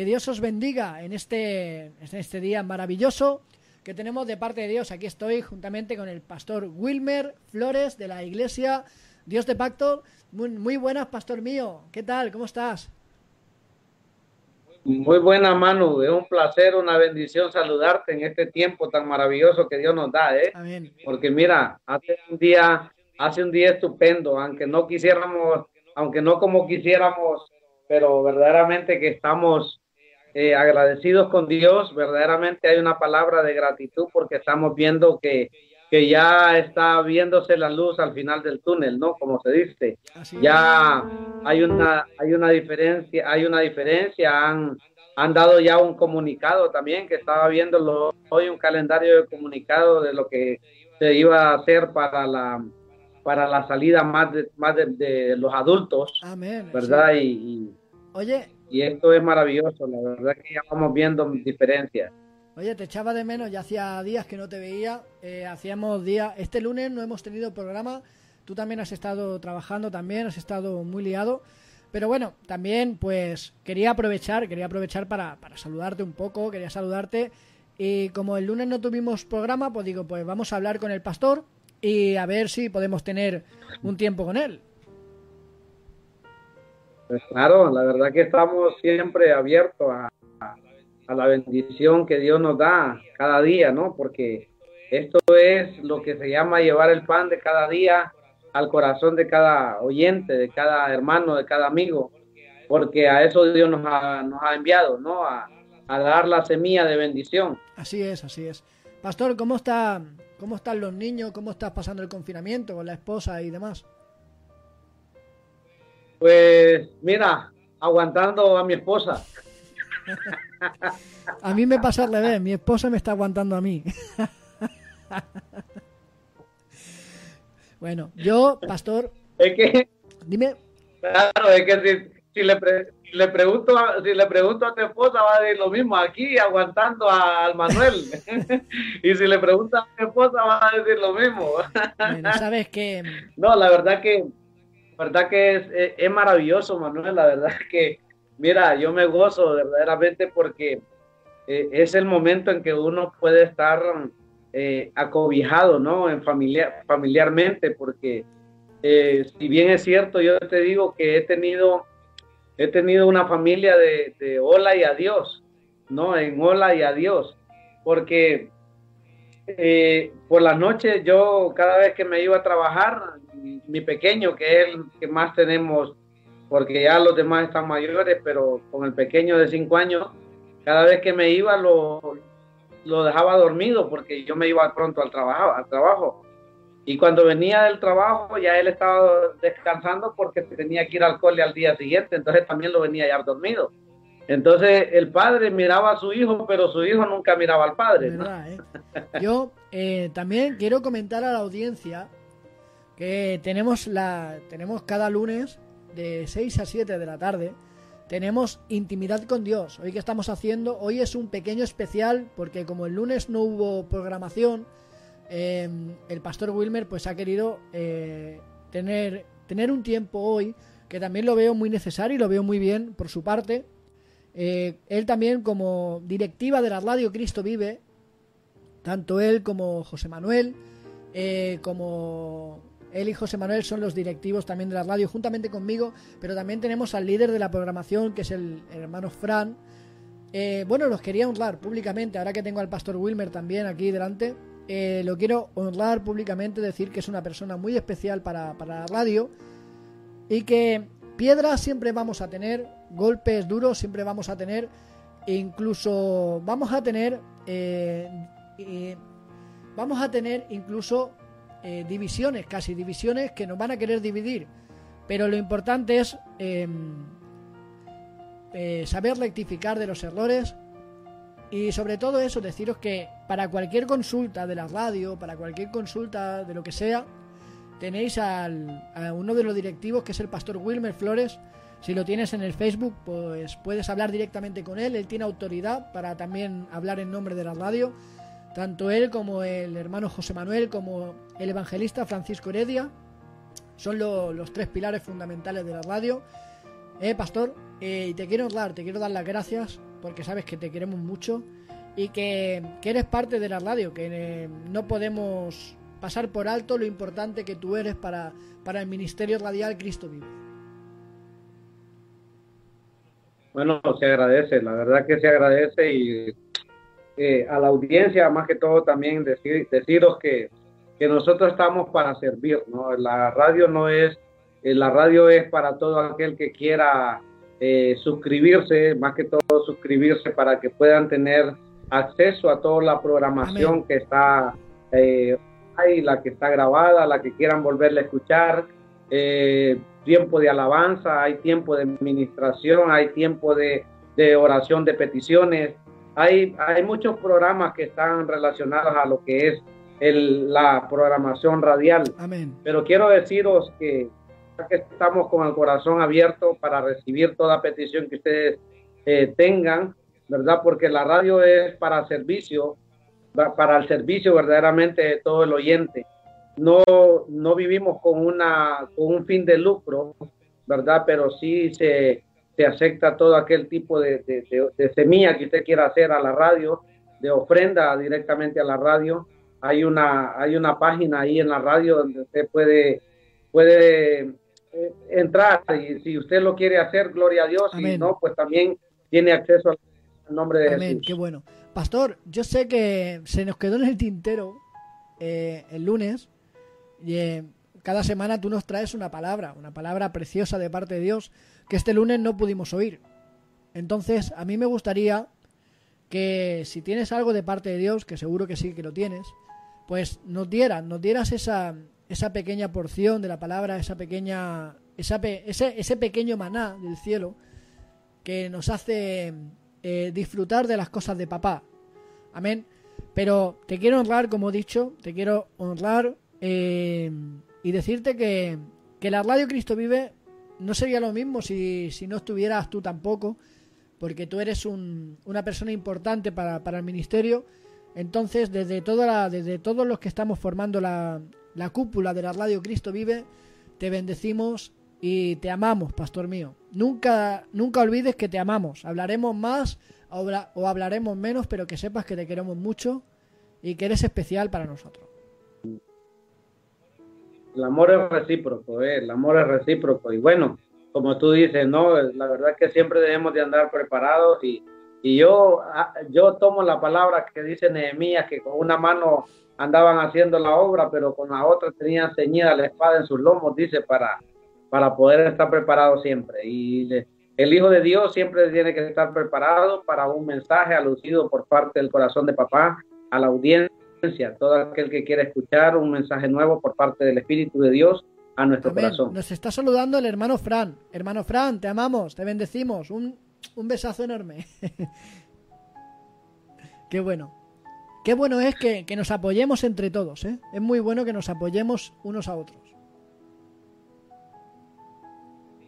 Que Dios os bendiga en este, en este día maravilloso que tenemos de parte de Dios. Aquí estoy juntamente con el pastor Wilmer Flores de la iglesia Dios de Pacto. Muy, muy buenas, pastor mío. ¿Qué tal? ¿Cómo estás? Muy buena, Manu. Es un placer, una bendición saludarte en este tiempo tan maravilloso que Dios nos da, ¿eh? Amén. Porque mira, hace un día, hace un día estupendo, aunque no quisiéramos, aunque no como quisiéramos, pero verdaderamente que estamos eh, agradecidos con Dios. Verdaderamente hay una palabra de gratitud porque estamos viendo que que ya está viéndose la luz al final del túnel, ¿no? Como se dice. ya hay una, hay una diferencia, hay una diferencia, han, han dado ya un comunicado también, que estaba viendo hoy un calendario de comunicado de lo que se iba a hacer para la para la salida más de, más de, los adultos, ¿verdad? Y, Oye, y esto es maravilloso, la verdad que ya vamos viendo diferencias. Oye, te echaba de menos, ya hacía días que no te veía, eh, hacíamos días, este lunes no hemos tenido programa, tú también has estado trabajando también, has estado muy liado, pero bueno, también pues quería aprovechar, quería aprovechar para, para saludarte un poco, quería saludarte y como el lunes no tuvimos programa, pues digo, pues vamos a hablar con el pastor y a ver si podemos tener un tiempo con él. Pues claro, la verdad que estamos siempre abiertos a, a la bendición que Dios nos da cada día, ¿no? Porque esto es lo que se llama llevar el pan de cada día al corazón de cada oyente, de cada hermano, de cada amigo, porque a eso Dios nos ha, nos ha enviado, ¿no? A, dar la semilla de bendición. Así es, así es. Pastor, ¿cómo está, cómo están los niños? ¿Cómo estás pasando el confinamiento con la esposa y demás? Pues mira, aguantando a mi esposa. A mí me pasa al revés, mi esposa me está aguantando a mí. Bueno, yo, pastor. Es que. Dime. Claro, es que si, le, le, pregunto a, si le pregunto a tu esposa, va a decir lo mismo aquí, aguantando al Manuel. y si le pregunto a mi esposa, va a decir lo mismo. bueno, sabes que. No, la verdad que. Verdad que es, es maravilloso, Manuel. La verdad que Mira, yo me gozo verdaderamente porque eh, es el momento en que uno puede estar eh, acobijado, ¿no? En familiar, familiarmente, porque eh, si bien es cierto, yo te digo que he tenido, he tenido una familia de, de hola y adiós, ¿no? En hola y adiós, porque por la noche yo cada vez que me iba a trabajar, mi pequeño, que es el que más tenemos porque ya los demás están mayores, pero con el pequeño de cinco años, cada vez que me iba lo, lo dejaba dormido porque yo me iba pronto al trabajo, al trabajo. Y cuando venía del trabajo ya él estaba descansando porque tenía que ir al cole al día siguiente, entonces también lo venía ya dormido. Entonces el padre miraba a su hijo, pero su hijo nunca miraba al padre. ¿eh? Yo eh, también quiero comentar a la audiencia que tenemos la tenemos cada lunes de 6 a 7 de la tarde, tenemos intimidad con Dios. Hoy que estamos haciendo, hoy es un pequeño especial porque como el lunes no hubo programación, em, el pastor Wilmer pues ha querido eh, tener, tener un tiempo hoy que también lo veo muy necesario y lo veo muy bien por su parte. Eh, él también como directiva de la radio Cristo Vive, tanto él como José Manuel, eh, como él y José Manuel son los directivos también de la radio, juntamente conmigo, pero también tenemos al líder de la programación, que es el, hermano Fran. Eh, bueno, los quería honrar públicamente, ahora que tengo al pastor Wilmer también aquí delante. Eh, lo quiero honrar públicamente, decir que es una persona muy especial para, la radio y que piedras siempre vamos a tener, golpes duros siempre vamos a tener, incluso vamos a tener, eh, vamos a tener incluso eh, divisiones, casi divisiones que nos van a querer dividir. Pero lo importante es em, eh, saber rectificar de los errores y sobre todo eso, deciros que para cualquier consulta de la radio, para cualquier consulta de lo que sea, tenéis a uno de los directivos que es el pastor Wilmer Flores. Si lo tienes en el Facebook, pues puedes hablar directamente con él. Él tiene autoridad para también hablar en nombre de la radio. Tanto él como el hermano José Manuel, como el evangelista Francisco Heredia, son los tres pilares fundamentales de la radio. Eh, pastor, eh, te quiero dar, te quiero dar las gracias porque sabes que te queremos mucho y que, eres parte de la radio, que eh, no podemos pasar por alto lo importante que tú eres para, para el Ministerio Radial Cristo Vive. Bueno, se agradece, la verdad que se agradece y eh, a la audiencia, más que todo también decir, deciros que, que nosotros estamos para servir, ¿no? La radio no es, eh, la radio es para todo aquel que quiera eh, suscribirse, más que todo suscribirse para que puedan tener acceso a toda la programación que está ahí, la que está grabada, la que quieran volverle a escuchar, tiempo de alabanza, hay tiempo de administración, hay tiempo de, de oración de peticiones, hay, hay muchos programas que están relacionados a lo que es el, la programación radial. Amén. Pero quiero deciros que, que estamos con el corazón abierto para recibir toda petición que ustedes eh, tengan, ¿verdad? Porque la radio es para servicio, para el servicio verdaderamente de todo el oyente. No, no vivimos con, una, con un fin de lucro, ¿verdad? Pero sí se, se acepta todo aquel tipo de, semilla que usted quiera hacer a la radio, de ofrenda directamente a la radio. Hay una, hay una página ahí en la radio donde usted puede, puede eh, entrar y si usted lo quiere hacer, gloria a Dios, y no, pues también tiene acceso al nombre de Amén. Qué bueno. Pastor, yo sé que se nos quedó en el tintero eh, el lunes y eh, cada semana tú nos traes una palabra, una palabra preciosa de parte de Dios que este lunes no pudimos oír. Entonces, a mí me gustaría que si tienes algo de parte de Dios, que seguro que sí que lo tienes, pues nos dieras, nos dieras esa, esa pequeña porción de la palabra, esa pequeña, esa ese, ese pequeño maná del cielo que nos hace eh, disfrutar de las cosas de papá. Amén. Pero te quiero honrar, como he dicho, te quiero honrar eh, y decirte que, que la Radio Cristo Vive no sería lo mismo si, si no estuvieras tú tampoco, porque tú eres un, una persona importante para, para, el ministerio. Entonces, desde, toda la, desde todos los que estamos formando la, la cúpula de la Radio Cristo Vive, te bendecimos y te amamos, pastor mío. Nunca, nunca olvides que te amamos. Hablaremos más o hablaremos menos, pero que sepas que te queremos mucho y que eres especial para nosotros el amor es recíproco, eh, el amor es recíproco. Y bueno, como tú dices, no, la verdad que siempre debemos de andar preparados y, y yo, ah, yo tomo la palabra que dice Nehemías, que con una mano andaban haciendo la obra, pero con la otra tenían ceñida la espada en sus lomos, dice, para, para poder estar preparado siempre. Y el Hijo de Dios siempre tiene que estar preparado para un mensaje alucido por parte del corazón de papá a la audiencia todo aquel que quiera escuchar un mensaje nuevo por parte del Espíritu de Dios a nuestro corazón. Nos está saludando el hermano Fran. Hermano Fran, te amamos, te bendecimos. Un, un besazo enorme. Qué bueno. Qué bueno es que, nos apoyemos entre todos. ¿eh? Es muy bueno que nos apoyemos unos a otros.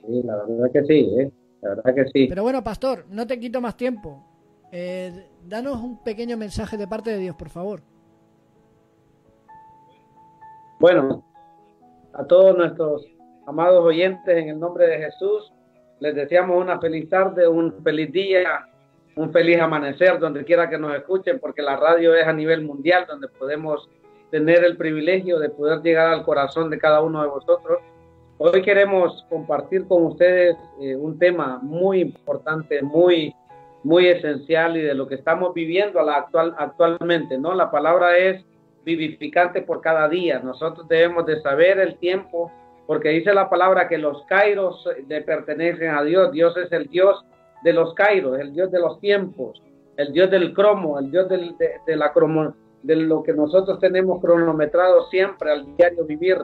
Sí, la verdad que sí, ¿eh? La verdad que sí. Pero bueno, pastor, no te quito más tiempo. Eh, danos un pequeño mensaje de parte de Dios, por favor. Bueno, a todos nuestros amados oyentes, en el nombre de Jesús, les deseamos una feliz tarde, un feliz día, un feliz amanecer, donde quiera que nos escuchen, porque la radio es a nivel mundial, donde podemos tener el privilegio de poder llegar al corazón de cada uno de vosotros. Hoy queremos compartir con ustedes eh, un tema muy importante, muy, muy esencial y de lo que estamos viviendo a la actual, actualmente, ¿no? La palabra es vivificante por cada día. Nosotros debemos de saber el tiempo, porque dice la palabra que los kairos le pertenecen a Dios. Dios es el Dios de los kairos, el Dios de los tiempos, el Dios del cromo, el Dios del, de, la cromo, de lo que nosotros tenemos cronometrado siempre al diario vivir.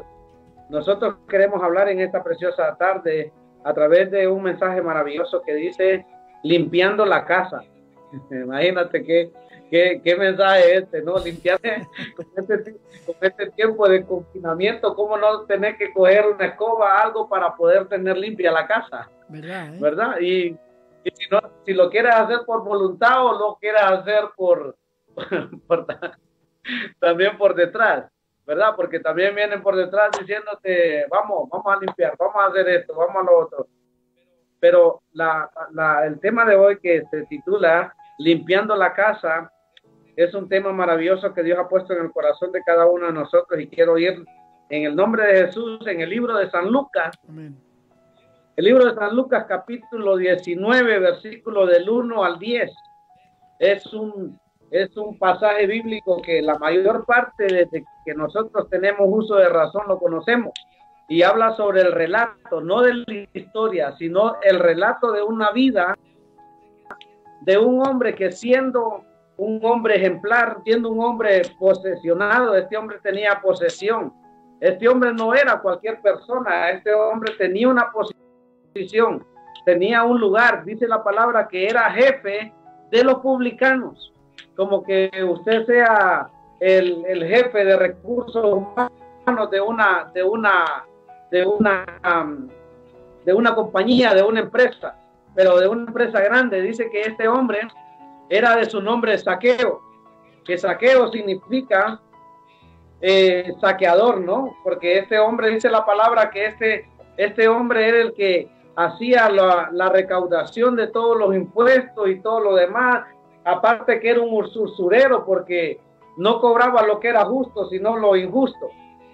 Nosotros queremos hablar en esta preciosa tarde a través de un mensaje maravilloso que dice limpiando la casa. Imagínate que ¿Qué, qué mensaje este, no? Limpiar este, con este, tiempo de confinamiento, ¿cómo no tener que coger una escoba, algo para poder tener limpia la casa? ¿Verdad? Eh? ¿Verdad? Y, si, no, si lo quieres hacer por voluntad o lo quieres hacer por, también por detrás, ¿verdad? Porque también vienen por detrás diciéndote, vamos, vamos a limpiar, vamos a hacer esto, vamos a lo otro. pero la, el tema de hoy que se titula Limpiando la casa es un tema maravilloso que Dios ha puesto en el corazón de cada uno de nosotros y quiero ir en el nombre de Jesús en el libro de San Lucas. El libro de San Lucas capítulo 19 versículo del 1 al 10. Es un, es un pasaje bíblico que la mayor parte de que nosotros tenemos uso de razón lo conocemos y habla sobre el relato, no de la historia, sino el relato de una vida de un hombre que siendo un hombre ejemplar, siendo un hombre posesionado, este hombre tenía posesión. Este hombre no era cualquier persona, este hombre tenía una posición, tenía un lugar, dice la palabra que era jefe de los publicanos, como que usted sea el, el jefe de recursos humanos de una, de una de una, de una compañía, de una empresa, pero de una empresa grande. Dice que este hombre era de su nombre saqueo, que saqueo significa eh, saqueador, ¿no? Porque este hombre dice la palabra que este, este hombre era el que hacía la, la recaudación de todos los impuestos y todo lo demás, aparte que era un usurero porque no cobraba lo que era justo, sino lo injusto.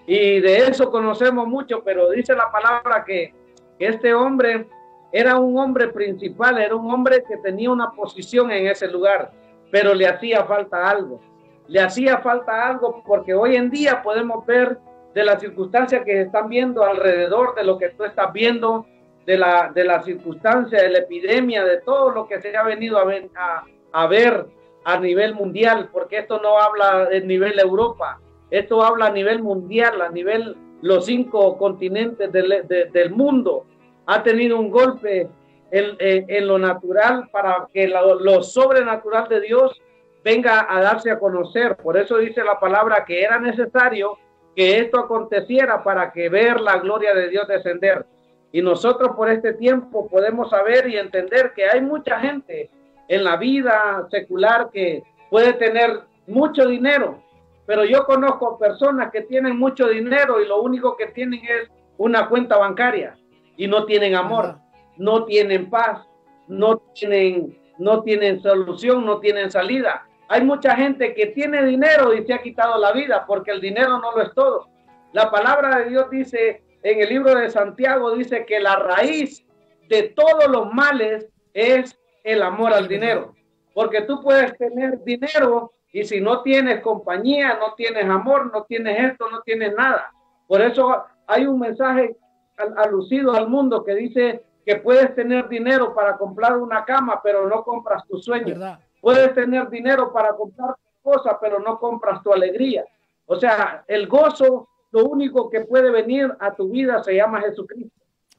Y de eso conocemos mucho, pero dice la palabra que, este hombre era un hombre principal, era un hombre que tenía una posición en ese lugar, pero le hacía falta algo. Le hacía falta algo porque hoy en día podemos ver de las circunstancias que están viendo alrededor de lo que tú estás viendo, de la, de la circunstancia, de la epidemia, de todo lo que se ha venido a, a, a ver a nivel mundial, porque esto no habla de nivel Europa, esto habla a nivel mundial, a nivel los cinco continentes del, mundo. Ha tenido un golpe en, lo natural para que lo, sobrenatural de Dios venga a darse a conocer. Por eso dice la palabra que era necesario que esto aconteciera para que ver la gloria de Dios descender. Y nosotros por este tiempo podemos saber y entender que hay mucha gente en la vida secular que puede tener mucho dinero, pero yo conozco personas que tienen mucho dinero y lo único que tienen es una cuenta bancaria y no tienen amor, no tienen paz, no tienen, no tienen solución, no tienen salida. Hay mucha gente que tiene dinero y se ha quitado la vida porque el dinero no lo es todo. La palabra de Dios dice en el libro de Santiago, dice que la raíz de todos los males es el amor al dinero. Porque tú puedes tener dinero y si no tienes compañía, no tienes amor, no tienes esto, no tienes nada. Por eso hay un mensaje alucido al mundo que dice que puedes tener dinero para comprar una cama, pero no compras tu sueño. Puedes tener dinero para comprar cosas, pero no compras tu alegría. O sea, el gozo, lo único que puede venir a tu vida se llama Jesucristo.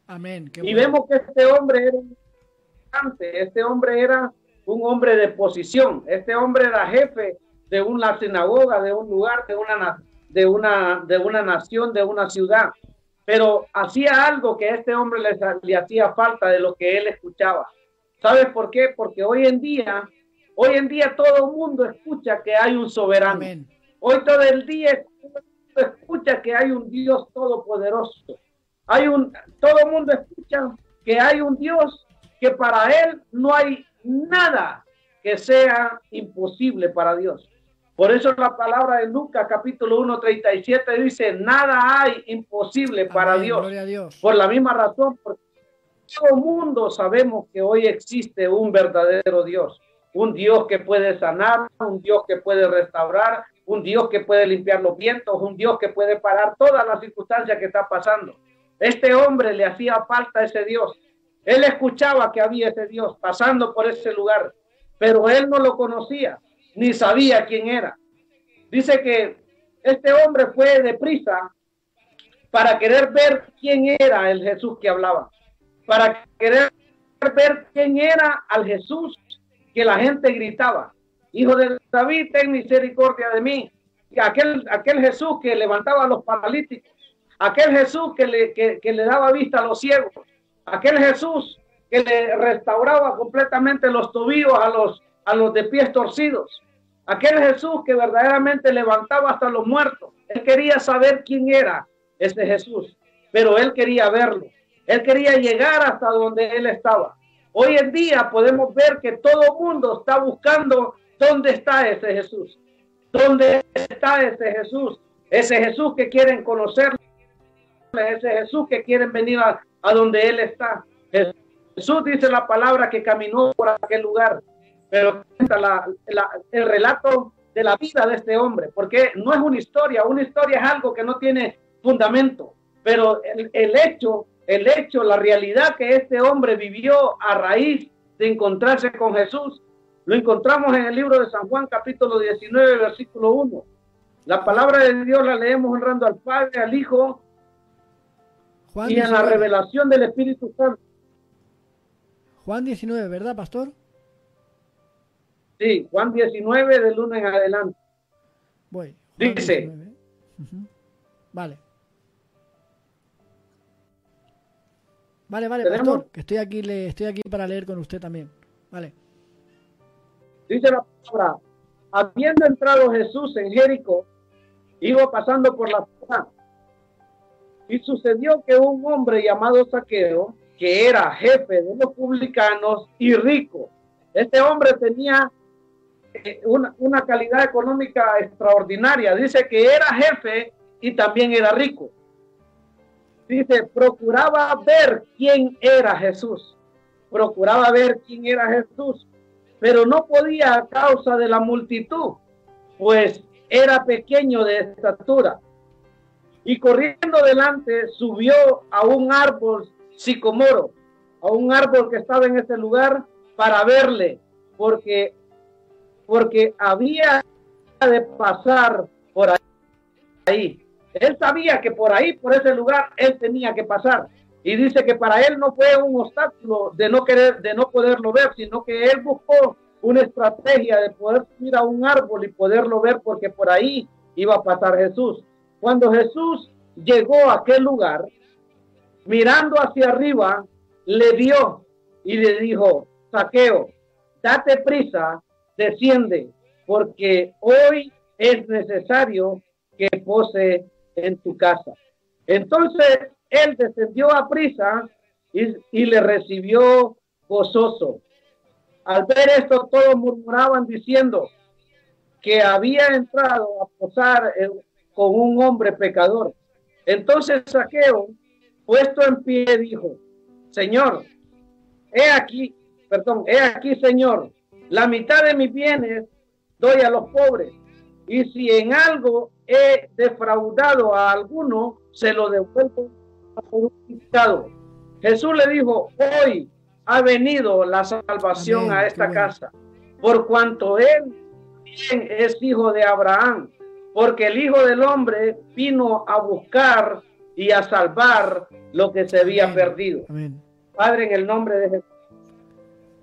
Amén. y vemos que este hombre era este hombre era un hombre de posición, este hombre era jefe de una sinagoga, de un lugar, de una, de una, de una nación, de una ciudad. Pero hacía algo que a este hombre le, le hacía falta de lo que él escuchaba. ¿Sabes por qué? Porque hoy en día, hoy en día todo el mundo escucha que hay un soberano. Hoy todo el día escucha que hay un Dios todopoderoso. Hay un, todo el mundo escucha que hay un Dios que para él no hay nada que sea imposible para Dios. Por eso la palabra de Lucas capítulo 1, 37 dice, nada hay imposible para Dios. Por la misma razón, porque todo mundo sabemos que hoy existe un verdadero Dios. Un Dios que puede sanar, un Dios que puede restaurar, un Dios que puede limpiar los vientos, un Dios que puede parar todas las circunstancias que está pasando. Este hombre le hacía falta a ese Dios. Él escuchaba que había ese Dios pasando por ese lugar, pero él no lo conocía ni sabía quién era. Dice que este hombre fue deprisa para querer ver quién era el Jesús que hablaba, para querer ver quién era al Jesús que la gente gritaba, Hijo de David, ten misericordia de mí. Aquel, aquel Jesús que levantaba a los paralíticos, aquel Jesús que le, que le daba vista a los ciegos, aquel Jesús que le restauraba completamente los tobillos a los, a los de pies torcidos, Aquel Jesús que verdaderamente levantaba hasta los muertos. Él quería saber quién era ese Jesús, pero él quería verlo. Él quería llegar hasta donde él estaba. Hoy en día podemos ver que todo mundo está buscando dónde está ese Jesús. ¿Dónde está ese Jesús? Ese Jesús que quieren conocer, ese Jesús que quieren venir a, donde Él está. Jesús dice la palabra que caminó por aquel lugar, pero el relato de la vida de este hombre, porque no es una historia, una historia es algo que no tiene fundamento, pero el, el hecho, el hecho, la realidad que este hombre vivió a raíz de encontrarse con Jesús, lo encontramos en el libro de San Juan capítulo 19, versículo 1. La palabra de Dios la leemos honrando al Padre, al Hijo y en la revelación del Espíritu Santo. Juan 19, ¿verdad, pastor? Sí, Juan 19 del 1 en adelante. Voy. Dice. Vale. Vale, vale, pastor, que estoy aquí, le, estoy aquí para leer con usted también. Vale. Dice la palabra, habiendo entrado Jesús en Jericó, iba pasando por la ciudad. Y sucedió que un hombre llamado Saqueo, que era jefe de los publicanos y rico, este hombre tenía eh, una, calidad económica extraordinaria. Dice que era jefe y también era rico. Dice, procuraba ver quién era Jesús. Procuraba ver quién era Jesús, pero no podía a causa de la multitud, pues era pequeño de estatura. Y corriendo delante subió a un árbol sicomoro, a un árbol que estaba en ese lugar para verle, porque porque había de pasar por ahí. Él sabía que por ahí, por ese lugar, él tenía que pasar. Y dice que para él no fue un obstáculo de no querer, de no poderlo ver, sino que él buscó una estrategia de poder subir a un árbol y poderlo ver porque por ahí iba a pasar Jesús. Cuando Jesús llegó a aquel lugar, mirando hacia arriba, le vio y le dijo, saqueo, date prisa desciende, porque hoy es necesario que pose en tu casa. Entonces él descendió a prisa y, le recibió gozoso. Al ver esto, todos murmuraban diciendo que había entrado a posar con un hombre pecador. Entonces Saqueo, puesto en pie, dijo, Señor, he aquí, perdón, he aquí, Señor, la mitad de mis bienes doy a los pobres. Y si en algo he defraudado a alguno, se lo devuelvo por un Jesús le dijo, hoy ha venido la salvación a esta casa, por cuanto él es hijo de Abraham, porque el Hijo del Hombre vino a buscar y a salvar lo que se había perdido. Padre, en el nombre de Jesús.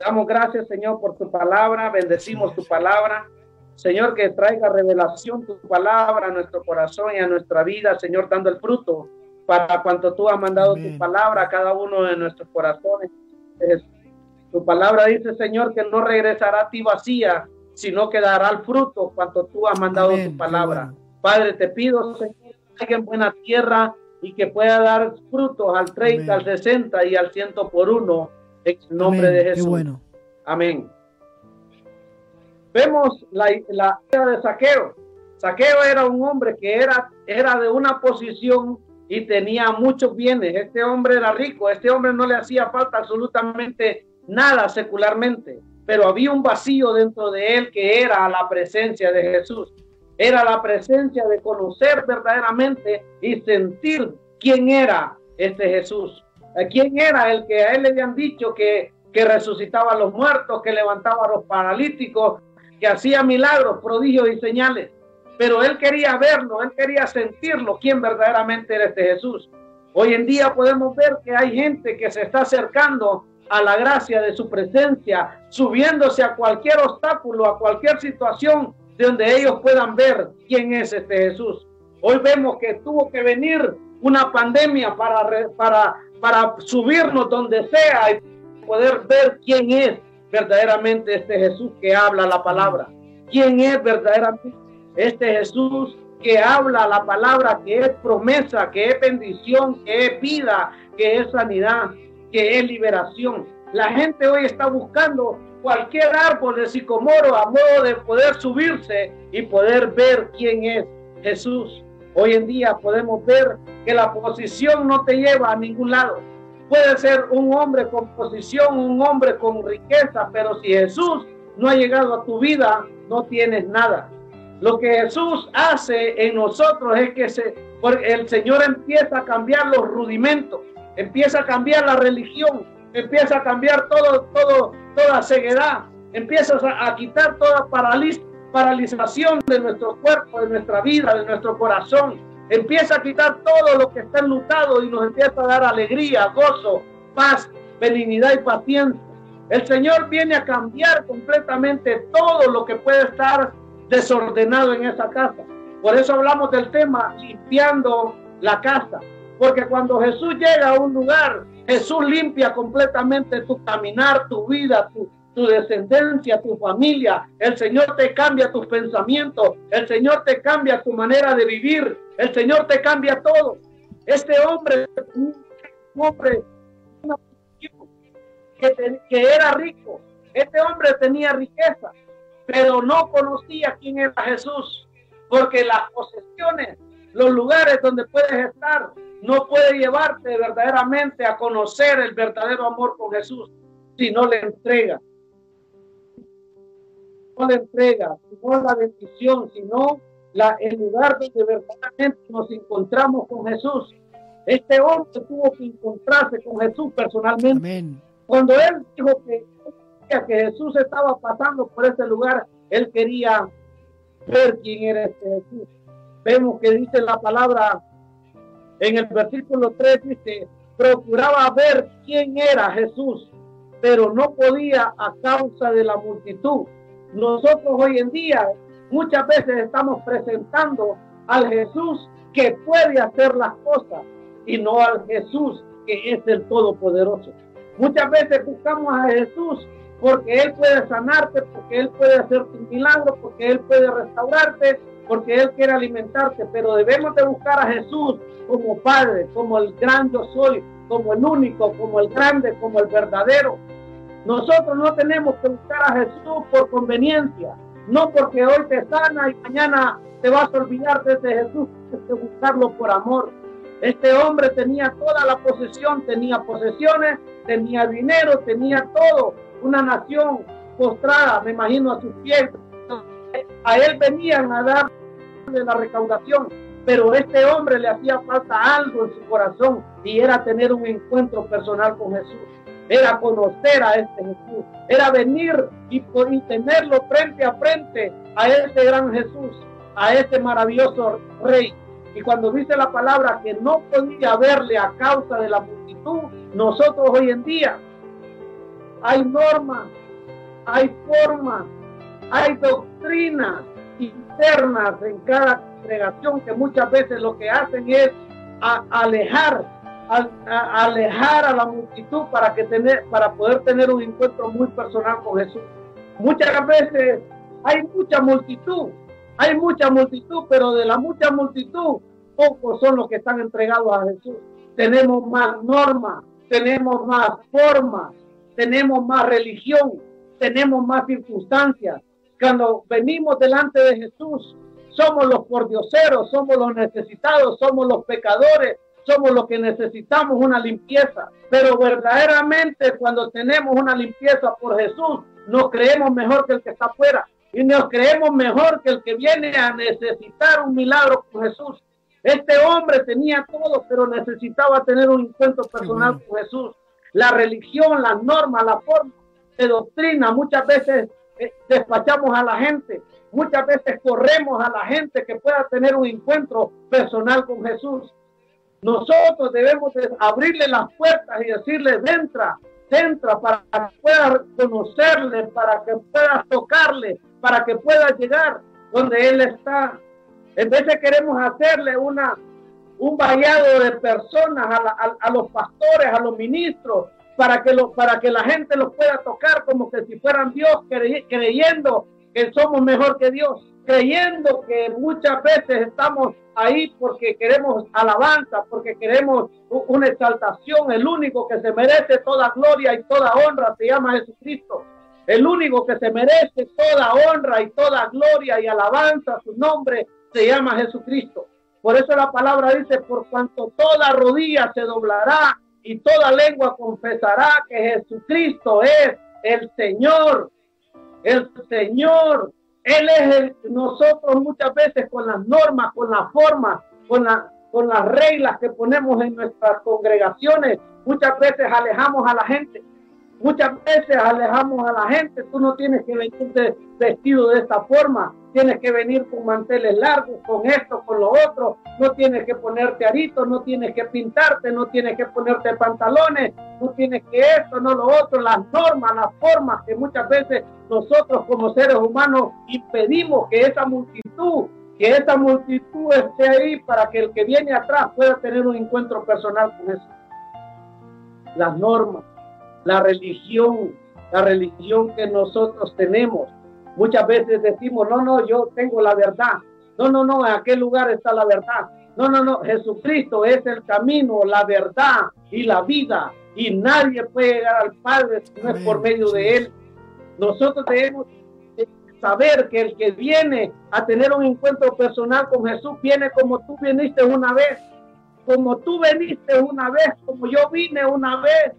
Damos gracias, Señor, por tu palabra. Bendecimos tu palabra. Señor, que traiga revelación tu palabra a nuestro corazón y a nuestra vida, Señor, dando el fruto para cuanto tú has mandado tu palabra a cada uno de nuestros corazones. Tu palabra dice, Señor, que no regresará a ti vacía, sino que dará el fruto cuanto tú has mandado tu palabra. Padre, te pido, Señor, que en buena tierra y que pueda dar frutos al 30, al 60 y al 100 por uno en nombre de Jesús. bueno. Amén. Vemos la, la de Saqueo. Saqueo era un hombre que era, era de una posición y tenía muchos bienes. Este hombre era rico. Este hombre no le hacía falta absolutamente nada secularmente. Pero había un vacío dentro de él que era la presencia de Jesús. Era la presencia de conocer verdaderamente y sentir quién era este Jesús. ¿Quién era el que a él le habían dicho que, que resucitaba a los muertos, que levantaba a los paralíticos, que hacía milagros, prodigios y señales? Pero él quería verlo, él quería sentirlo, quién verdaderamente era este Jesús. Hoy en día podemos ver que hay gente que se está acercando a la gracia de su presencia, subiéndose a cualquier obstáculo, a cualquier situación de donde ellos puedan ver quién es este Jesús. Hoy vemos que tuvo que venir una pandemia para, para para subirnos donde sea y poder ver quién es verdaderamente este Jesús que habla la palabra. ¿Quién es verdaderamente este Jesús que habla la palabra, que es promesa, que es bendición, que es vida, que es sanidad, que es liberación. La gente hoy está buscando cualquier árbol de sicomoro a modo de poder subirse y poder ver quién es Jesús. Hoy en día podemos ver que la posición no te lleva a ningún lado. Puede ser un hombre con posición, un hombre con riqueza, pero si Jesús no ha llegado a tu vida, no tienes nada. Lo que Jesús hace en nosotros es que se, el Señor empieza a cambiar los rudimentos, empieza a cambiar la religión, empieza a cambiar todo, todo, toda ceguedad, empieza a, quitar toda paralización de nuestro cuerpo, de nuestra vida, de nuestro corazón. Empieza a quitar todo lo que está enlutado y nos empieza a dar alegría, gozo, paz, benignidad y paciencia. El Señor viene a cambiar completamente todo lo que puede estar desordenado en esa casa. Por eso hablamos del tema limpiando la casa. Porque cuando Jesús llega a un lugar, Jesús limpia completamente tu caminar, tu vida, tu, tu descendencia, tu familia. El Señor te cambia tus pensamientos. El Señor te cambia tu manera de vivir. El Señor te cambia todo. Este hombre, un hombre que, que era rico, este hombre tenía riqueza, pero no conocía quién era Jesús, porque las posesiones, los lugares donde puedes estar, no puede llevarte verdaderamente a conocer el verdadero amor con Jesús si no le entrega. No le entrega, no la bendición, sino la, el lugar donde verdaderamente nos encontramos con Jesús. Este hombre tuvo que encontrarse con Jesús personalmente. Cuando él dijo que, que Jesús estaba pasando por ese lugar, él quería ver quién era este Jesús. Vemos que dice la palabra en el versículo 3 dice, procuraba ver quién era Jesús, pero no podía a causa de la multitud. Nosotros hoy en día muchas veces estamos presentando al Jesús que puede hacer las cosas y no al Jesús que es el Todopoderoso. Muchas veces buscamos a Jesús porque Él puede sanarte, porque Él puede hacerte un milagro, porque Él puede restaurarte, porque Él quiere alimentarte, pero debemos de buscar a Jesús como Padre, como el gran yo soy, como el único, como el grande, como el verdadero. Nosotros no tenemos que buscar a Jesús por conveniencia, no porque hoy te sana y mañana te vas a olvidar de Jesús, tienes que buscarlo por amor. Este hombre tenía toda la posesión, tenía posesiones, tenía dinero, tenía todo, una nación postrada, me imagino, a sus pies. A él venían a darle la recaudación, pero este hombre le hacía falta algo en su corazón y era tener un encuentro personal con Jesús. Era conocer a este Jesús, era venir y, y tenerlo frente a frente a este gran Jesús, a este maravilloso Rey. Y cuando dice la palabra que no podía verle a causa de la multitud, nosotros hoy en día hay normas, hay formas, hay doctrinas internas en cada congregación que muchas veces lo que hacen es alejar, a, alejar a la multitud para que tener, para poder tener un encuentro muy personal con Jesús. Muchas veces hay mucha multitud, hay mucha multitud, pero de la mucha multitud, pocos son los que están entregados a Jesús. Tenemos más normas, tenemos más formas, tenemos más religión, tenemos más circunstancias. Cuando venimos delante de Jesús, somos los pordioseros, somos los necesitados, somos los pecadores, somos los que necesitamos una limpieza. Pero verdaderamente cuando tenemos una limpieza por Jesús, nos creemos mejor que el que está afuera y nos creemos mejor que el que viene a necesitar un milagro con Jesús. Este hombre tenía todo, pero necesitaba tener un encuentro personal con Jesús. La religión, las normas, la forma de doctrina, muchas veces eh, despachamos a la gente, muchas veces corremos a la gente que pueda tener un encuentro personal con Jesús. Nosotros debemos abrirle las puertas y decirle, entra, entra para que pueda conocerle, para que pueda tocarle, para que pueda llegar donde Él está. En vez de queremos hacerle una, un vallado de personas a, a, los pastores, a los ministros, para que, lo, para que la gente los pueda tocar como que si fueran Dios, creyendo que somos mejor que Dios, creyendo que muchas veces estamos ahí porque queremos alabanza, porque queremos una exaltación. El único que se merece toda gloria y toda honra se llama Jesucristo. El único que se merece toda honra y toda gloria y alabanza, su nombre se llama Jesucristo. Por eso la palabra dice, por cuanto toda rodilla se doblará y toda lengua confesará que Jesucristo es el Señor, el Señor. Él es el, nosotros muchas veces con las normas, con las formas, con, la, con las reglas que ponemos en nuestras congregaciones, muchas veces alejamos a la gente. Muchas veces alejamos a la gente. Tú no tienes que venir vestido de esta forma. Tienes que venir con manteles largos, con esto, con lo otro. No tienes que ponerte aritos, no tienes que pintarte, no tienes que ponerte pantalones, no tienes que esto, no lo otro. Las normas, las formas que muchas veces nosotros como seres humanos impedimos que esa multitud, que esa multitud esté ahí para que el que viene atrás pueda tener un encuentro personal con eso. Las normas la religión, la religión que nosotros tenemos. Muchas veces decimos, no, no, yo tengo la verdad. No, no, no, en aquel lugar está la verdad. No, no, no, Jesucristo es el camino, la verdad y la vida. Y nadie puede llegar al Padre si no es por medio de Él. Nosotros debemos saber que el que viene a tener un encuentro personal con Jesús viene como tú viniste una vez, como tú viniste una vez, como yo vine una vez.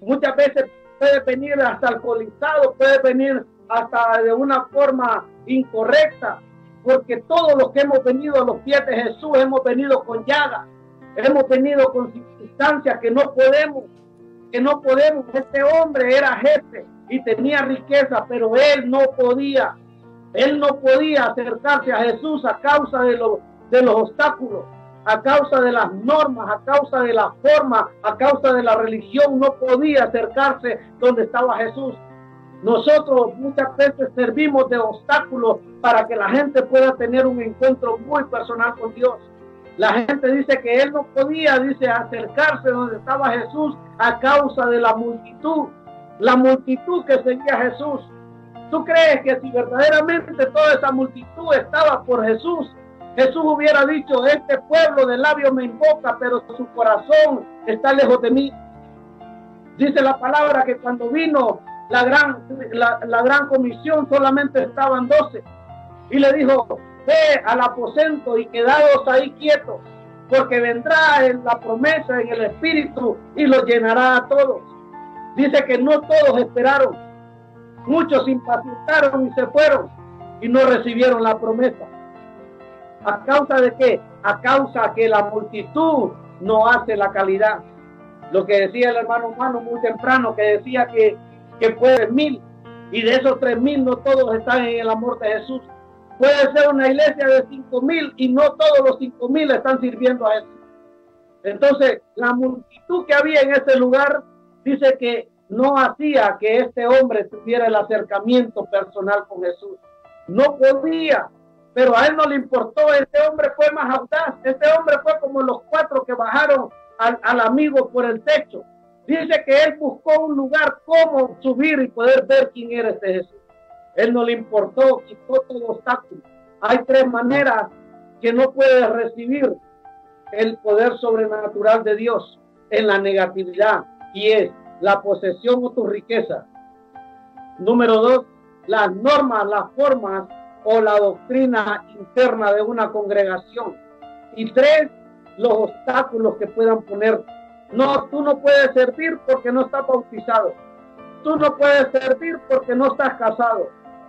Muchas veces puede venir hasta alcoholizado, puede venir hasta de una forma incorrecta, porque todos los que hemos venido a los pies de Jesús hemos venido con llagas, hemos venido con circunstancias que no podemos, que no podemos. Este hombre era jefe y tenía riqueza, pero él no podía, él no podía acercarse a Jesús a causa de los, de los obstáculos a causa de las normas, a causa de la forma, a causa de la religión, no podía acercarse donde estaba Jesús. Nosotros muchas veces servimos de obstáculos para que la gente pueda tener un encuentro muy personal con Dios. La gente dice que él no podía, dice, acercarse donde estaba Jesús a causa de la multitud, la multitud que seguía a Jesús. ¿Tú crees que si verdaderamente toda esa multitud estaba por Jesús, Jesús hubiera dicho, este pueblo de labios me invoca, pero su corazón está lejos de mí. Dice la palabra que cuando vino la gran, la, gran comisión solamente estaban doce. Y le dijo, ve al aposento y quedaos ahí quietos, porque vendrá en la promesa en el Espíritu y lo llenará a todos. Dice que no todos esperaron. Muchos impacientaron y se fueron y no recibieron la promesa. ¿A causa de qué? A causa que la multitud no hace la calidad. Lo que decía el hermano humano muy temprano, que decía que, que puede mil, y de esos tres mil no todos están en el amor de Jesús. Puede ser una iglesia de cinco mil y no todos los cinco mil están sirviendo a Jesús. Entonces, la multitud que había en ese lugar dice que no hacía que este hombre tuviera el acercamiento personal con Jesús. No podía pero a él no le importó, este hombre fue más audaz, este hombre fue como los cuatro que bajaron al, amigo por el techo. Dice que él buscó un lugar cómo subir y poder ver quién era este Jesús. Él no le importó, quitó todo obstáculo. Hay tres maneras que no puedes recibir el poder sobrenatural de Dios en la negatividad y es la posesión o tu riqueza. Número dos, las normas, las formas o la doctrina interna de una congregación. Y tres, los obstáculos que puedan poner. No, tú no puedes servir porque no estás bautizado. Tú no puedes servir porque no estás casado.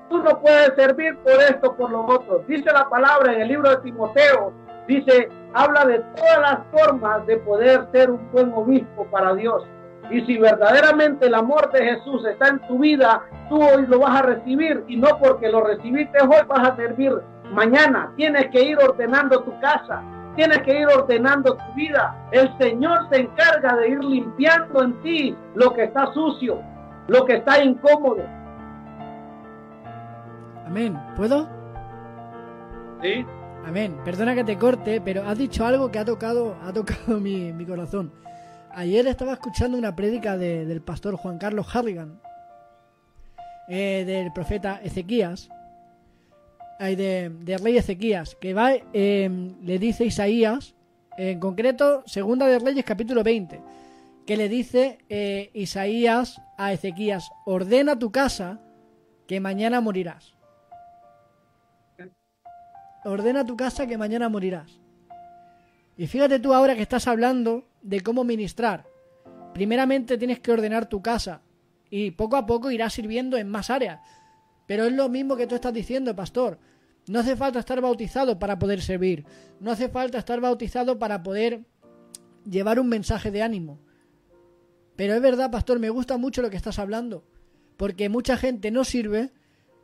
Tú no puedes servir por esto, por lo otro. Dice la palabra en el libro de Timoteo, dice, habla de todas las formas de poder ser un buen obispo para Dios. Y si verdaderamente el amor de Jesús está en tu vida, tú hoy lo vas a recibir y no porque lo recibiste hoy vas a servir mañana. Tienes que ir ordenando tu casa, tienes que ir ordenando tu vida. El Señor se encarga de ir limpiando en ti lo que está sucio, lo que está incómodo. Amén. ¿Puedo? Sí. Amén. Perdona que te corte, pero has dicho algo que ha tocado, ha tocado mi, mi corazón. Ayer estaba escuchando una prédica del pastor Juan Carlos Harrigan eh, del profeta Ezequías, de, de rey Ezequías, que va, em, le dice Isaías, en concreto, segunda de Reyes capítulo 20, que le dice eh, Isaías a Ezequías, ordena tu casa que mañana morirás. Ordena tu casa que mañana morirás. Y fíjate tú ahora que estás hablando de cómo ministrar. Primeramente tienes que ordenar tu casa y poco a poco irás sirviendo en más áreas. Pero es lo mismo que tú estás diciendo, pastor. No hace falta estar bautizado para poder servir. No hace falta estar bautizado para poder llevar un mensaje de ánimo. Pero es verdad, pastor, me gusta mucho lo que estás hablando. Porque mucha gente no sirve,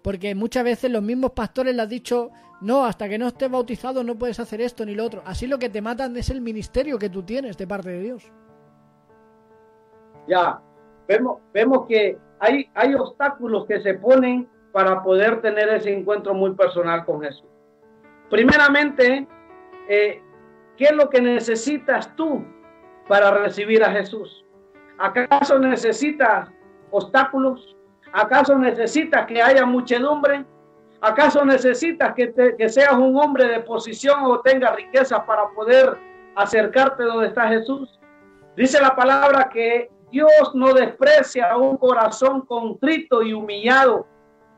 porque muchas veces los mismos pastores le han dicho, no, hasta que no estés bautizado no puedes hacer esto ni lo otro. Así lo que te matan es el ministerio que tú tienes de parte de Dios. Ya, vemos, vemos que hay, hay obstáculos que se ponen para poder tener ese encuentro muy personal con Jesús. Primeramente, eh, ¿qué es lo que necesitas tú para recibir a Jesús? ¿Acaso necesitas obstáculos? ¿Acaso necesitas que haya muchedumbre? ¿Acaso necesitas que, que seas un hombre de posición o tengas riqueza para poder acercarte donde está Jesús? Dice la palabra que Dios no desprecia a un corazón contrito y humillado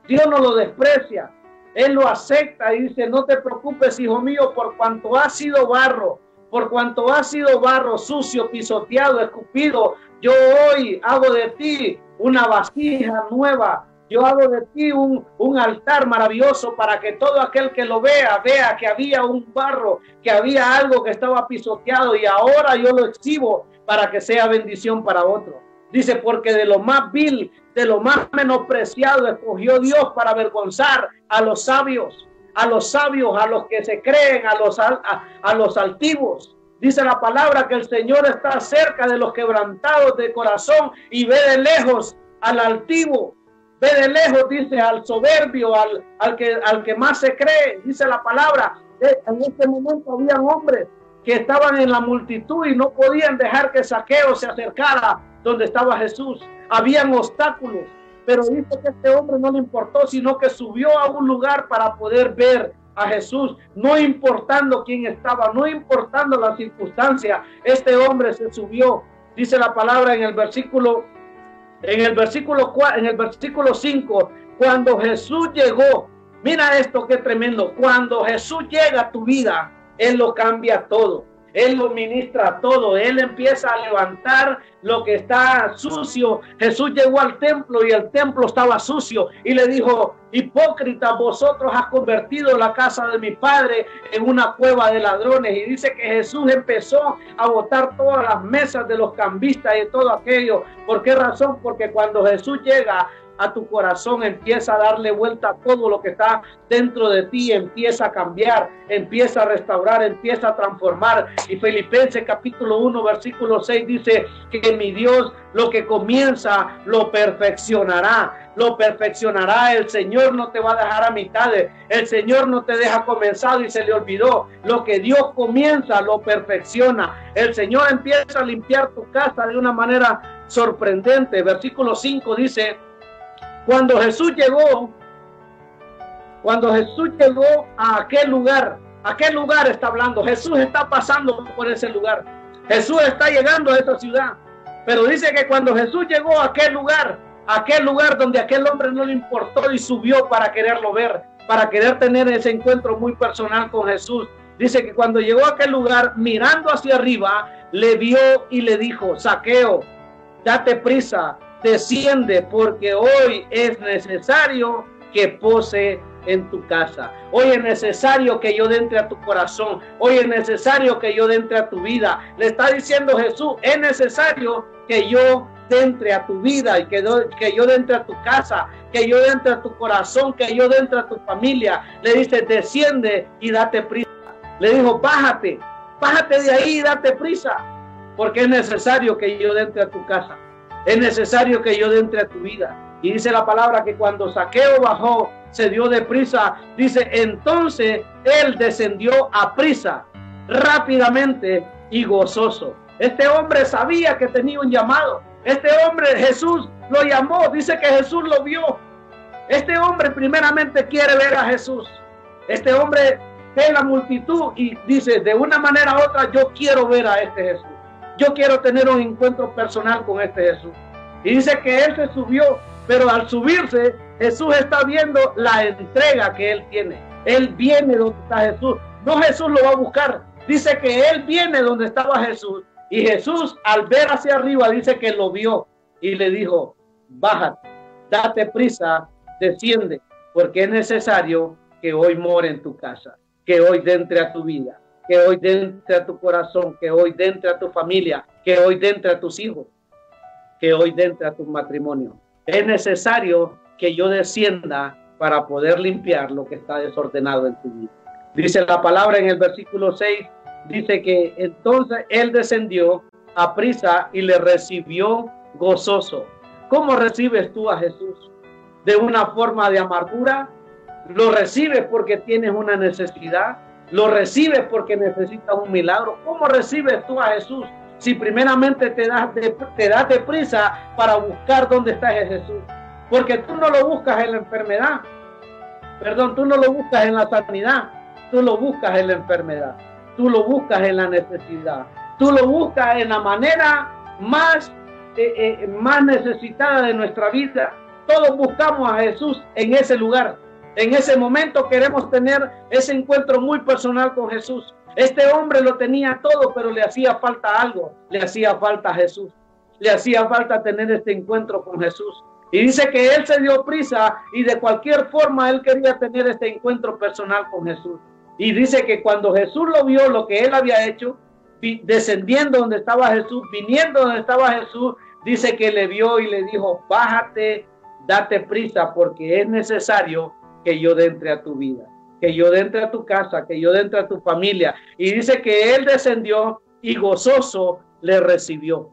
Dios no lo desprecia. Él lo acepta y dice, no te preocupes, hijo mío, por cuanto ha sido barro, por cuanto ha sido barro sucio, pisoteado, escupido, yo hoy hago de ti una vasija nueva. Yo hago de ti un, un, altar maravilloso para que todo aquel que lo vea, vea que había un barro, que había algo que estaba pisoteado y ahora yo lo exhibo para que sea bendición para otro. Dice, porque de lo más vil de lo más menospreciado escogió Dios para avergonzar a los sabios, a los sabios, a los que se creen, a los, a, los altivos. Dice la palabra que el Señor está cerca de los quebrantados de corazón y ve de lejos al altivo. Ve de lejos, dice, al soberbio, al, al, que, al que más se cree. Dice la palabra. En este momento habían hombres que estaban en la multitud y no podían dejar que Saqueo se acercara donde estaba Jesús habían obstáculos, pero dice que este hombre no le importó, sino que subió a un lugar para poder ver a Jesús, no importando quién estaba, no importando la circunstancia, este hombre se subió. Dice la palabra en el versículo en el versículo en el versículo 5, cuando Jesús llegó, mira esto qué tremendo, cuando Jesús llega a tu vida, él lo cambia todo. Él lo ministra todo. Él empieza a levantar lo que está sucio. Jesús llegó al templo y el templo estaba sucio y le dijo, hipócrita, vosotros has convertido la casa de mi padre en una cueva de ladrones. Y dice que Jesús empezó a botar todas las mesas de los cambistas y todo aquello. ¿Por qué razón? Porque cuando Jesús llega a tu corazón, empieza a darle vuelta a todo lo que está dentro de ti, empieza a cambiar, empieza a restaurar, empieza a transformar. Y Filipenses capítulo 1, versículo 6 dice que mi Dios lo que comienza lo perfeccionará, lo perfeccionará. El Señor no te va a dejar a mitades, el Señor no te deja comenzado y se le olvidó. Lo que Dios comienza lo perfecciona. El Señor empieza a limpiar tu casa de una manera sorprendente. Versículo 5 dice, cuando Jesús llegó, cuando Jesús llegó a aquel lugar, aquel lugar está hablando, Jesús está pasando por ese lugar, Jesús está llegando a esa ciudad, pero dice que cuando Jesús llegó a aquel lugar, aquel lugar donde aquel hombre no le importó y subió para quererlo ver, para querer tener ese encuentro muy personal con Jesús. Dice que cuando llegó a aquel lugar, mirando hacia arriba, le vio y le dijo, saqueo, date prisa, desciende porque hoy es necesario que pose en tu casa. Hoy es necesario que yo entre a tu corazón. Hoy es necesario que yo entre a tu vida. Le está diciendo Jesús, es necesario que yo entre a tu vida y que, que yo entre a tu casa, que yo entre a tu corazón, que yo entre a tu familia. Le dice, desciende y date prisa. Le dijo, bájate, bájate de ahí y date prisa, porque es necesario que yo entre a tu casa. Es necesario que yo entre a tu vida. Y dice la palabra que cuando Saqueo bajó, se dio de prisa. Dice, entonces él descendió a prisa, rápidamente y gozoso. Este hombre sabía que tenía un llamado. Este hombre, Jesús, lo llamó. Dice que Jesús lo vio. Este hombre primeramente quiere ver a Jesús. Este hombre ve la multitud y dice, de una manera u otra, yo quiero ver a este Jesús. Yo quiero tener un encuentro personal con este Jesús. Y dice que él se subió, pero al subirse, Jesús está viendo la entrega que él tiene. Él viene donde está Jesús. No Jesús lo va a buscar. Dice que él viene donde estaba Jesús. Y Jesús al ver hacia arriba dice que lo vio y le dijo, bájate, date prisa, desciende, porque es necesario que hoy more en tu casa, que hoy entre a tu vida, que hoy entre a tu corazón, que hoy entre a tu familia, que hoy entre a tus hijos, que hoy entre a tu matrimonio. Es necesario que yo descienda para poder limpiar lo que está desordenado en tu vida. Dice la palabra en el versículo 6, dice que entonces él descendió a prisa y le recibió gozoso. ¿Cómo recibes tú a Jesús? ¿De una forma de amargura? ¿Lo recibes porque tienes una necesidad? ¿Lo recibes porque necesitas un milagro? ¿Cómo recibes tú a Jesús? Si primeramente te das, de, te das de prisa para buscar dónde está Jesús. Porque tú no lo buscas en la enfermedad. Perdón, tú no lo buscas en la sanidad. Tú lo buscas en la enfermedad. Tú lo buscas en la necesidad. Tú lo buscas en la manera más, eh, eh, más necesitada de nuestra vida. Todos buscamos a Jesús en ese lugar. En ese momento queremos tener ese encuentro muy personal con Jesús. Este hombre lo tenía todo, pero le hacía falta algo. Le hacía falta Jesús. Le hacía falta tener este encuentro con Jesús. Y dice que él se dio prisa y de cualquier forma él quería tener este encuentro personal con Jesús. Y dice que cuando Jesús lo vio, lo que él había hecho, descendiendo donde estaba Jesús, viniendo donde estaba Jesús, dice que le vio y le dijo, bájate, date prisa, porque es necesario que yo entre a tu vida, que yo entre a tu casa, que yo entre a tu familia. Y dice que él descendió y gozoso le recibió.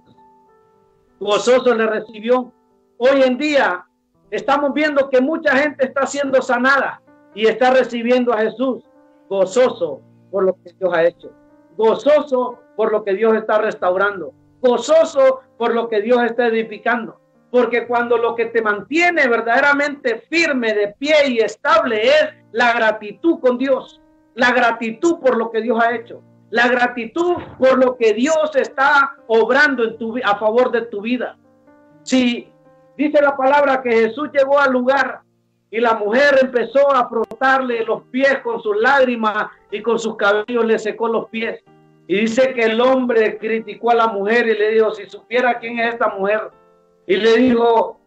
Gozoso le recibió. Hoy en día estamos viendo que mucha gente está siendo sanada y está recibiendo a Jesús gozoso por lo que Dios ha hecho, gozoso por lo que Dios está restaurando, gozoso por lo que Dios está edificando. Porque cuando lo que te mantiene verdaderamente firme, de pie y estable es la gratitud con Dios, la gratitud por lo que Dios ha hecho, la gratitud por lo que Dios está obrando en tu, a favor de tu vida. Si dice la palabra que Jesús llegó al lugar y la mujer empezó a frotarle los pies con sus lágrimas y con sus cabellos le secó los pies. Y dice que el hombre criticó a la mujer y le dijo, si supiera quién es esta mujer. Y le dijo,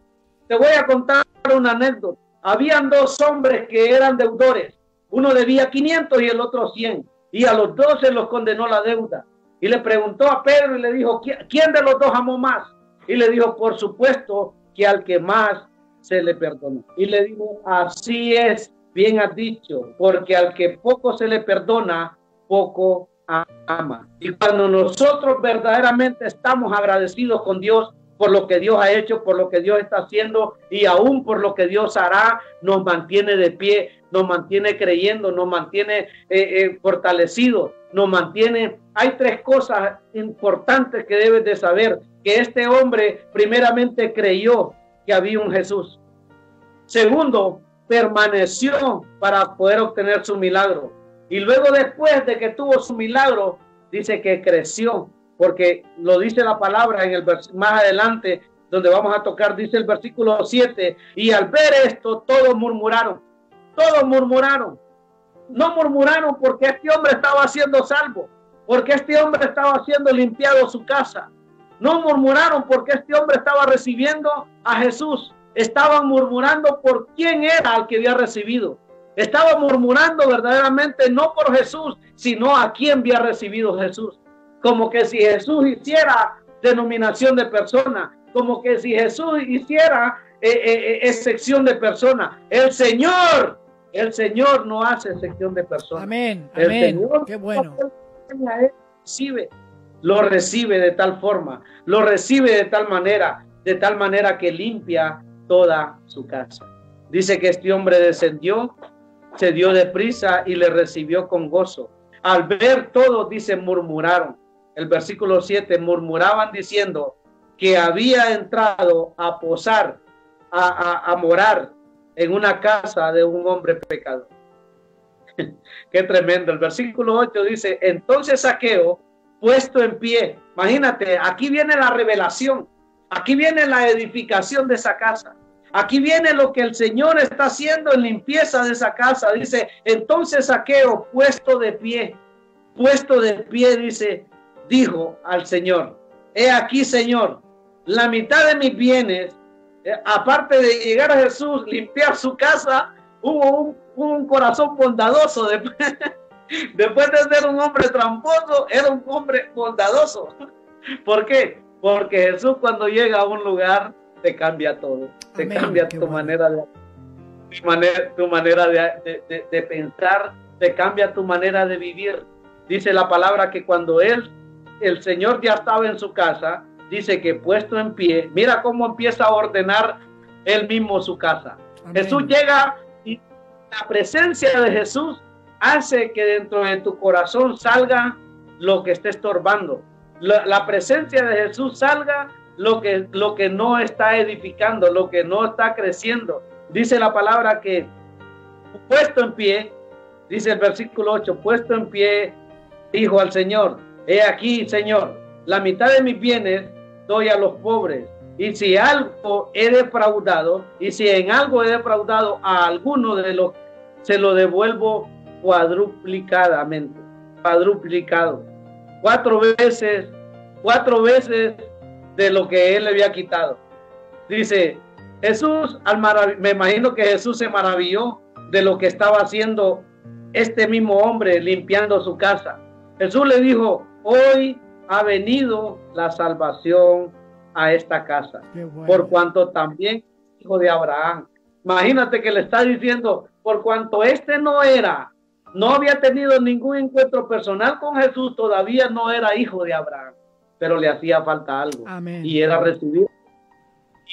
te voy a contar una anécdota. Habían dos hombres que eran deudores. Uno debía 500 y el otro 100. Y a los dos se los condenó la deuda. Y le preguntó a Pedro y le dijo, ¿quién de los dos amó más? Y le dijo, por supuesto que al que más se le perdonó. Y le dijo, así es, bien has dicho, porque al que poco se le perdona, poco ama. Y cuando nosotros verdaderamente estamos agradecidos con Dios por lo que Dios ha hecho, por lo que Dios está haciendo y aún por lo que Dios hará, nos mantiene de pie, nos mantiene creyendo, nos mantiene eh, eh, fortalecidos, nos mantiene... Hay tres cosas importantes que debes de saber, que este hombre primeramente creyó que había un Jesús. Segundo, permaneció para poder obtener su milagro. Y luego después de que tuvo su milagro, dice que creció, porque lo dice la palabra en el más adelante, donde vamos a tocar, dice el versículo 7, y al ver esto todos murmuraron, todos murmuraron. No murmuraron porque este hombre estaba siendo salvo, porque este hombre estaba siendo limpiado su casa, no murmuraron porque este hombre estaba recibiendo a Jesús. Estaban murmurando por quién era al que había recibido. Estaban murmurando verdaderamente no por Jesús, sino a quién había recibido Jesús. Como que si Jesús hiciera denominación de persona, como que si Jesús hiciera eh, eh, eh, excepción de persona. El Señor, el Señor no hace excepción de persona. Amén, amén. Qué bueno. Recibe lo recibe de tal forma, lo recibe de tal manera, de tal manera que limpia toda su casa. Dice que este hombre descendió, se dio de prisa y le recibió con gozo. Al ver todo, dice, murmuraron. El versículo 7, murmuraban diciendo que había entrado a posar, a, morar en una casa de un hombre pecador. Qué tremendo. El versículo 8 dice, entonces Saqueo, puesto en pie, imagínate, aquí viene la revelación, aquí viene la edificación de esa casa. Aquí viene lo que el Señor está haciendo en limpieza de esa casa. Dice, entonces Saqueo, puesto de pie, puesto de pie, dice, dijo al Señor, he aquí, Señor, la mitad de mis bienes, eh, aparte de llegar a Jesús, limpiar su casa, hubo un, corazón bondadoso. Después, después de ser un hombre tramposo, era un hombre bondadoso. ¿Por qué? Porque Jesús cuando llega a un lugar, te cambia todo. Te cambia tu manera de tu manera, tu manera de, de, pensar, te cambia tu manera de vivir. Dice la palabra que cuando él, el Señor ya estaba en su casa, dice que puesto en pie, mira cómo empieza a ordenar él mismo su casa. Jesús llega y la presencia de Jesús hace que dentro de tu corazón salga lo que esté estorbando. la presencia de Jesús salga lo que, lo que no está edificando, lo que no está creciendo. Dice la palabra que puesto en pie, dice el versículo 8, puesto en pie, dijo al Señor, he aquí, Señor, la mitad de mis bienes doy a los pobres. Y si algo he defraudado, y si en algo he defraudado a alguno de los, se lo devuelvo cuadruplicadamente, cuadruplicado. Cuatro veces, cuatro veces de lo que él le había quitado. Dice, Jesús, al me imagino que Jesús se maravilló de lo que estaba haciendo este mismo hombre limpiando su casa. Jesús le dijo, hoy ha venido la salvación a esta casa, por cuanto también hijo de Abraham. Imagínate que le está diciendo, por cuanto este no era, no había tenido ningún encuentro personal con Jesús, todavía no era hijo de Abraham pero le hacía falta algo. Y era recibir,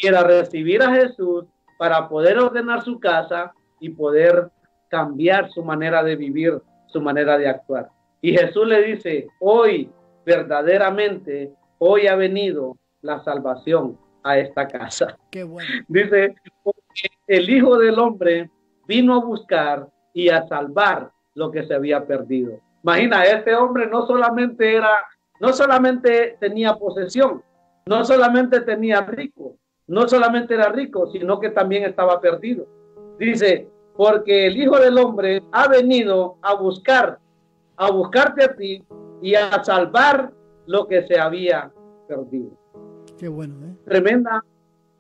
y era recibir a Jesús para poder ordenar su casa y poder cambiar su manera de vivir, su manera de actuar. Y Jesús le dice, hoy verdaderamente, hoy ha venido la salvación a esta casa. Qué bueno. Dice, el Hijo del Hombre vino a buscar y a salvar lo que se había perdido. Imagina, este hombre no solamente era no solamente tenía posesión, no solamente tenía rico, no solamente era rico, sino que también estaba perdido. Dice, porque el Hijo del Hombre ha venido a buscar, a buscarte a ti y a salvar lo que se había perdido. Qué bueno, ¿eh? Tremenda,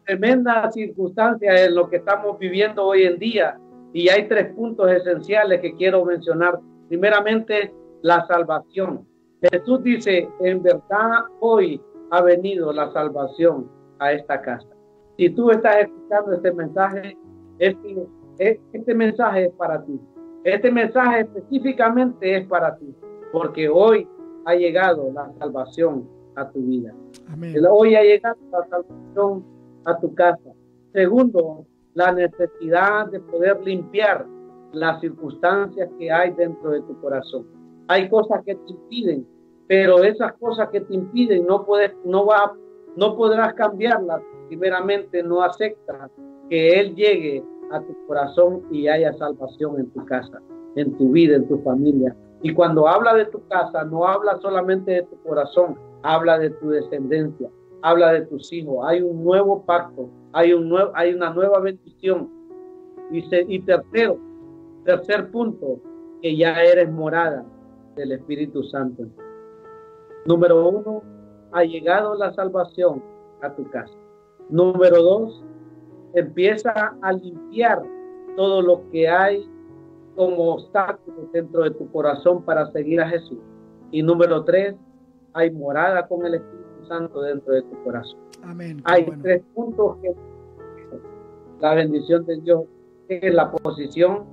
tremenda circunstancia en lo que estamos viviendo hoy en día. Y hay tres puntos esenciales que quiero mencionar. Primeramente, la salvación. Jesús dice, en verdad hoy ha venido la salvación a esta casa. Si tú estás escuchando este mensaje, este, este mensaje es para ti. Este mensaje específicamente es para ti, porque hoy ha llegado la salvación a tu vida. Hoy ha llegado la salvación a tu casa. Segundo, la necesidad de poder limpiar las circunstancias que hay dentro de tu corazón. Hay cosas que te impiden pero esas cosas que te impiden no puedes, no va, no podrás cambiarlas. Primeramente, no aceptas que Él llegue a tu corazón y haya salvación en tu casa, en tu vida, en tu familia. Y cuando habla de tu casa, no habla solamente de tu corazón, habla de tu descendencia, habla de tus hijos. Hay un nuevo pacto, hay, un nuevo, hay una nueva bendición. Y, y tercero, tercer punto, que ya eres morada del Espíritu Santo. Número uno, ha llegado la salvación a tu casa. Número dos, empieza a limpiar todo lo que hay como obstáculos dentro de tu corazón para seguir a Jesús. Y número tres, hay morada con el Espíritu Santo dentro de tu corazón. Amén. Hay tres puntos que la bendición de Dios es la posición,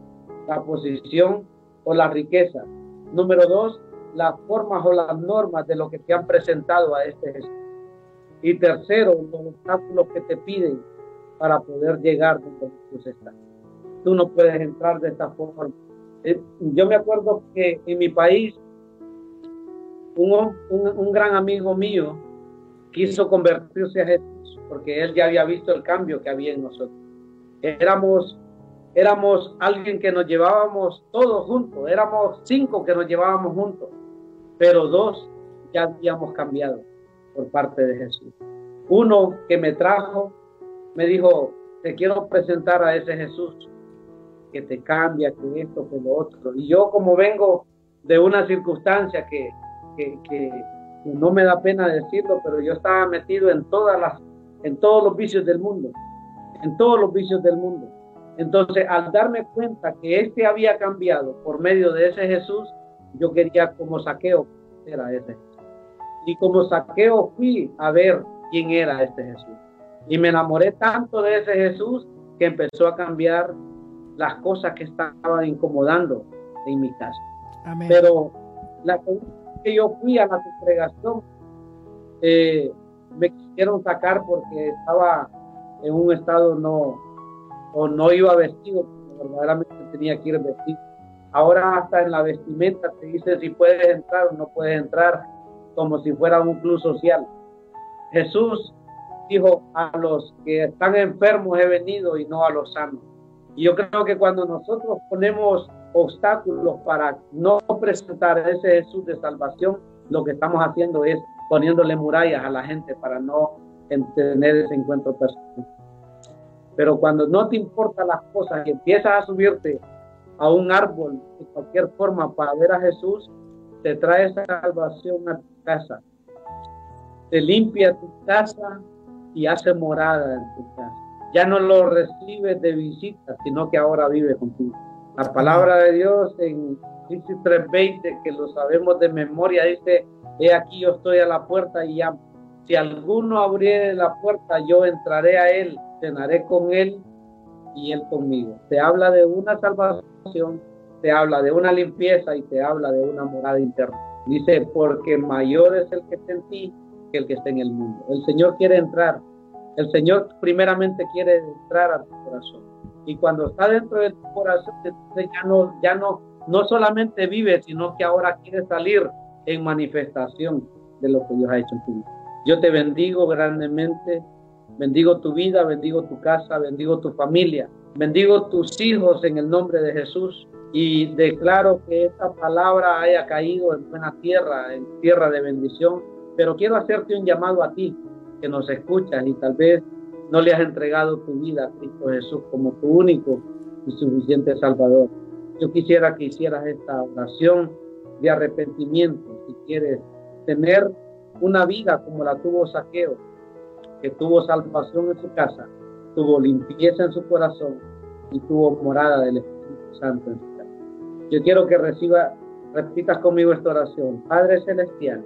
la posición o la riqueza. Número dos, las formas o las normas de lo que te han presentado a este Jesús. Y tercero, los obstáculos que te piden para poder llegar donde Jesús está. Tú no puedes entrar de esta forma. Eh, yo me acuerdo que en mi país, un, un, gran amigo mío quiso convertirse a Jesús porque él ya había visto el cambio que había en nosotros. Éramos éramos alguien que nos llevábamos todos juntos, éramos cinco que nos llevábamos juntos, pero dos ya habíamos cambiado por parte de Jesús. Uno que me trajo, me dijo, te quiero presentar a ese Jesús que te cambia, que esto, que lo otro. Y yo como vengo de una circunstancia que, que, que, no me da pena decirlo, pero yo estaba metido en todas las, en todos los vicios del mundo, en todos los vicios del mundo. Entonces, al darme cuenta que este había cambiado por medio de ese Jesús, yo quería como saqueo era ese Y como saqueo fui a ver quién era este Jesús. Y me enamoré tanto de ese Jesús que empezó a cambiar las cosas que estaban incomodando en mi casa. Pero la que yo fui a la congregación, eh, me quisieron sacar porque estaba en un estado no, o no iba vestido, verdaderamente tenía que ir vestido. Ahora hasta en la vestimenta te dice si puedes entrar o no puedes entrar, como si fuera un club social. Jesús dijo, a los que están enfermos he venido y no a los sanos. Y yo creo que cuando nosotros ponemos obstáculos para no presentar ese Jesús de salvación, lo que estamos haciendo es poniéndole murallas a la gente para no tener ese encuentro personal. Pero cuando no te importan las cosas y empiezas a subirte a un árbol de cualquier forma para ver a Jesús, te trae salvación a tu casa, te limpia tu casa y hace morada en tu casa. Ya no lo recibes de visita, sino que ahora vive contigo. La palabra de Dios en Génesis 3:20, que lo sabemos de memoria, dice, he aquí yo estoy a la puerta y llamo. Si alguno abriere la puerta, yo entraré a él, cenaré con él y él conmigo. Te habla de una salvación, te habla de una limpieza y te habla de una morada interna. Dice, porque mayor es el que está en ti el que está en el mundo. El Señor quiere entrar. El Señor primeramente quiere entrar a tu corazón. Y cuando está dentro de tu corazón, ya no, ya no, no solamente vive, sino que ahora quiere salir en manifestación de lo que Dios ha hecho en tu. Yo te bendigo grandemente, bendigo tu vida, bendigo tu casa, bendigo tu familia, bendigo tus hijos en el nombre de Jesús y declaro que esta palabra haya caído en buena tierra, en tierra de bendición. Pero quiero hacerte un llamado a ti que nos escuchas y tal vez no le has entregado tu vida a Cristo Jesús como tu único y suficiente Salvador. Yo quisiera que hicieras esta oración de arrepentimiento si quieres tener una vida como la tuvo Saqueo, que tuvo salvación en su casa, tuvo limpieza en su corazón y tuvo morada del Espíritu Santo en su casa. Yo quiero que reciba, repitas conmigo esta oración. Padre Celestial,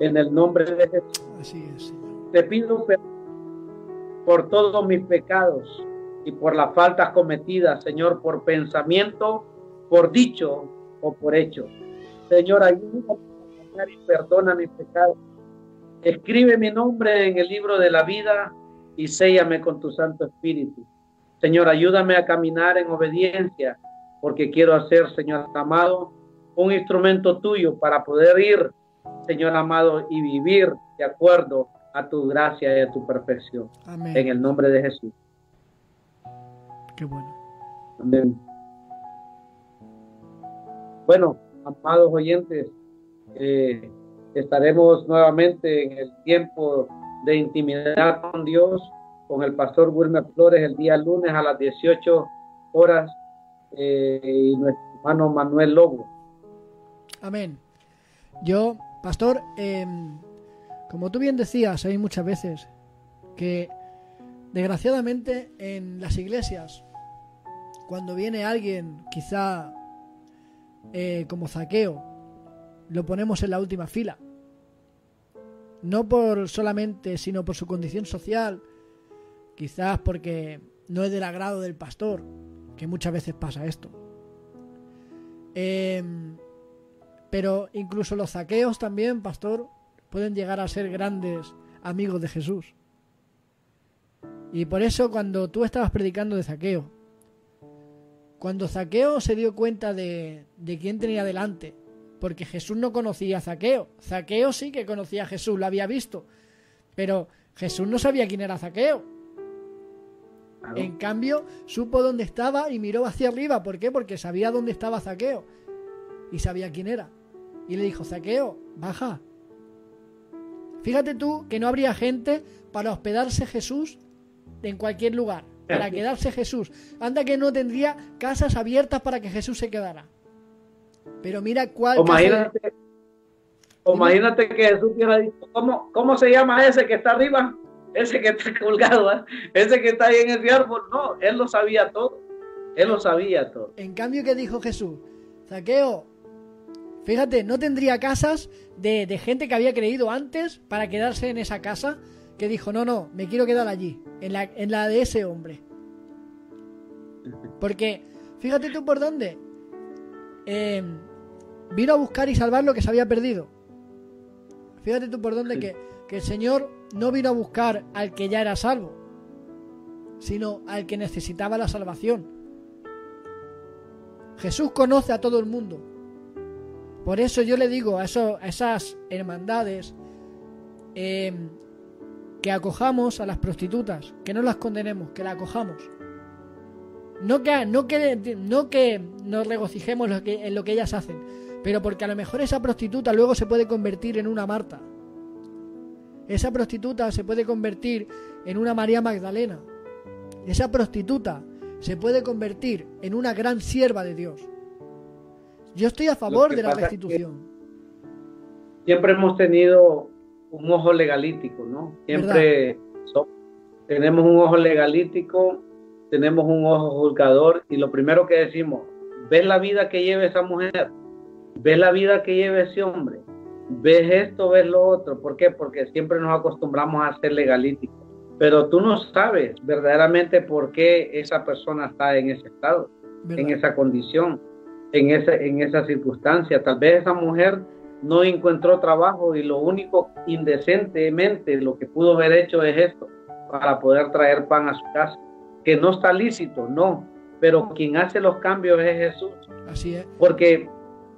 en el nombre de Jesús, te pido perdón por todos mis pecados y por las faltas cometidas, Señor, por pensamiento, por dicho o por hecho. Señor, ayúdame y perdona mis pecados. Escribe mi nombre en el libro de la vida y séllame con tu Santo Espíritu. Señor, ayúdame a caminar en obediencia, porque quiero hacer, Señor amado, un instrumento tuyo para poder ir, Señor amado, y vivir de acuerdo a tu gracia y a tu perfección. Amén. En el nombre de Jesús. Qué bueno. Amén. Bueno, amados oyentes, eh, estaremos nuevamente en el tiempo de intimidad con Dios, con el pastor Wilmer Flores el día lunes a las 18 horas eh, y nuestro hermano Manuel Lobo. Amén. Yo, pastor, em, como tú bien decías, hay muchas veces que desgraciadamente en las iglesias, cuando viene alguien quizá eh, como zaqueo, lo ponemos en la última fila. No por solamente, sino por su condición social, quizás porque no es del agrado del pastor, que muchas veces pasa esto. Em, pero incluso los saqueos también, pastor, pueden llegar a ser grandes amigos de Jesús. Y por eso cuando tú estabas predicando de saqueo, cuando Zaqueo se dio cuenta de, de quién tenía delante, porque Jesús no conocía a Zaqueo. Zaqueo sí que conocía a Jesús, lo había visto, pero Jesús no sabía quién era Zaqueo. En cambio, supo dónde estaba y miró hacia arriba. ¿Por qué? Porque sabía dónde estaba Zaqueo. Y sabía quién era. Y le dijo, Zaqueo, baja. Fíjate tú que no habría gente para hospedarse Jesús en cualquier lugar. Para quedarse Jesús. Anda que no tendría casas abiertas para que Jesús se quedara. Pero mira cuál... Imagínate, imagínate que Jesús hubiera dicho, ¿cómo, ¿cómo se llama ese que está arriba? ese que está colgado, ¿eh? ese que está ahí en ese árbol. No, él lo sabía todo. Él lo sabía todo. En cambio, ¿qué dijo Jesús? Saqueo, fíjate, no tendría casas de, gente que había creído antes para quedarse en esa casa, que dijo, no, no, me quiero quedar allí, en la, en la de ese hombre. Porque, fíjate tú por dónde. Em, vino a buscar y salvar lo que se había perdido. Fíjate tú por dónde que, que el Señor no vino a buscar al que ya era salvo, sino al que necesitaba la salvación. Jesús conoce a todo el mundo. Por eso yo le digo a, esas hermandades em, que acojamos a las prostitutas, que no las condenemos, que las acojamos. No que, no que, no que nos regocijemos en lo que ellas hacen, pero porque a lo mejor esa prostituta luego se puede convertir en una Marta esa prostituta se puede convertir en una María Magdalena. Esa prostituta se puede convertir en una gran sierva de Dios. Yo estoy a favor de la restitución. Siempre hemos tenido un ojo legalítico, ¿no? Siempre tenemos un ojo legalítico, tenemos un ojo juzgador y lo primero que decimos, ¿ves la vida que lleva esa mujer? ¿Ves la vida que lleva ese hombre? ves esto, ves lo otro. ¿Por qué? Porque siempre nos acostumbramos a ser legalíticos. Pero tú no sabes verdaderamente por qué esa persona está en ese estado, en esa condición, en esa, en esa circunstancia. Tal vez esa mujer no encontró trabajo y lo único indecentemente lo que pudo haber hecho es esto, para poder traer pan a su casa. Que no está lícito, no. Pero quien hace los cambios es Jesús. Así es. Porque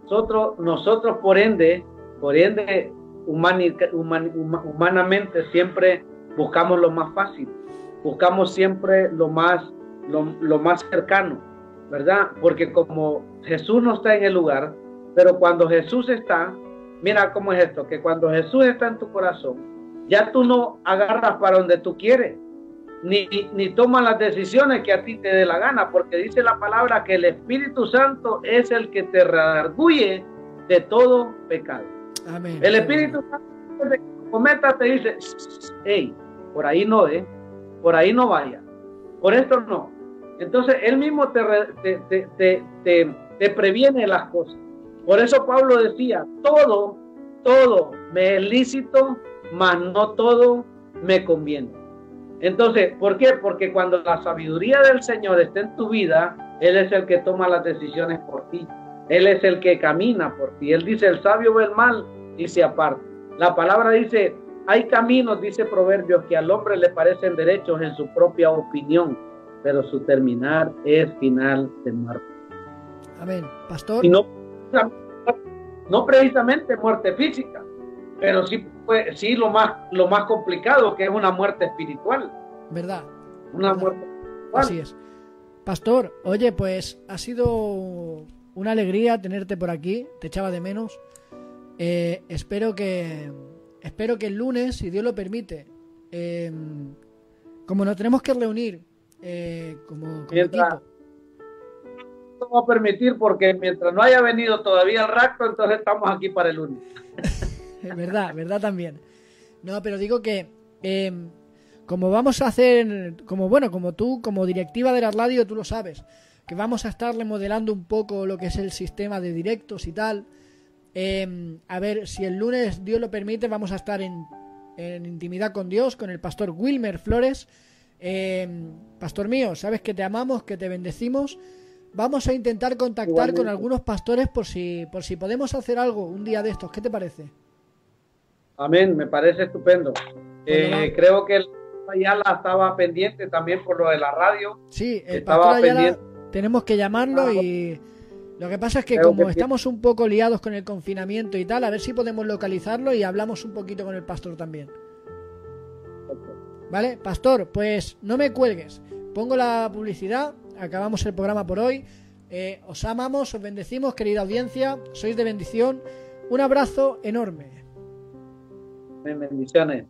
nosotros, nosotros por ende, por ende, humanamente siempre buscamos lo más fácil, buscamos siempre lo más, lo, más cercano, ¿verdad? Porque como Jesús no está en el lugar, pero cuando Jesús está, mira cómo es esto, que cuando Jesús está en tu corazón, ya tú no agarras para donde tú quieres, ni, ni tomas las decisiones que a ti te dé la gana, porque dice la palabra que el Espíritu Santo es el que te redarguye de todo pecado. El Espíritu Santo cometa te dice, hey, por ahí no, ¿eh? Por ahí no vaya. Por esto no. Entonces, Él mismo te, te, te, te, previene las cosas. Por eso Pablo decía, todo, todo me es lícito, mas no todo me conviene. Entonces, ¿por qué? Porque cuando la sabiduría del Señor está en tu vida, Él es el que toma las decisiones por ti. Él es el que camina por ti. Él dice, el sabio ve el mal dice aparte. La palabra dice, hay caminos, dice Proverbios, que al hombre le parecen derechos en su propia opinión, pero su terminar es final de muerte. Amén. Pastor. Y no, no precisamente muerte física, pero sí, pues, sí lo, más, lo más complicado, que es una muerte espiritual. ¿Verdad? Una muerte espiritual. Así es. Pastor, oye, pues ha sido una alegría tenerte por aquí, te echaba de menos. Eh, espero que espero que el lunes, si Dios lo permite, eh, como nos tenemos que reunir eh, como, equipo. No va a permitir porque mientras no haya venido todavía el rapto, entonces estamos aquí para el lunes. es verdad, verdad también. No, pero digo que como vamos a hacer, como bueno, como tú, como directiva de la radio, tú lo sabes, que vamos a estar remodelando un poco lo que es el sistema de directos y tal. Em, a ver, si el lunes Dios lo permite, vamos a estar en, intimidad con Dios, con el pastor Wilmer Flores. Em, pastor mío, sabes que te amamos, que te bendecimos. Vamos a intentar contactar con algunos pastores por si, por si podemos hacer algo un día de estos. ¿Qué te parece? Amén, me parece estupendo. Eh, creo que el Ayala estaba pendiente también por lo de la radio. Sí, el pastor Ayala tenemos que llamarlo ah, y lo que pasa es que como estamos un poco liados con el confinamiento y tal, a ver si podemos localizarlo y hablamos un poquito con el pastor también. ¿Vale? Pastor, pues no me cuelgues. pongo la publicidad, acabamos el programa por hoy. Eh, os amamos, os bendecimos, querida audiencia, sois de bendición. Un abrazo enorme. Bendiciones.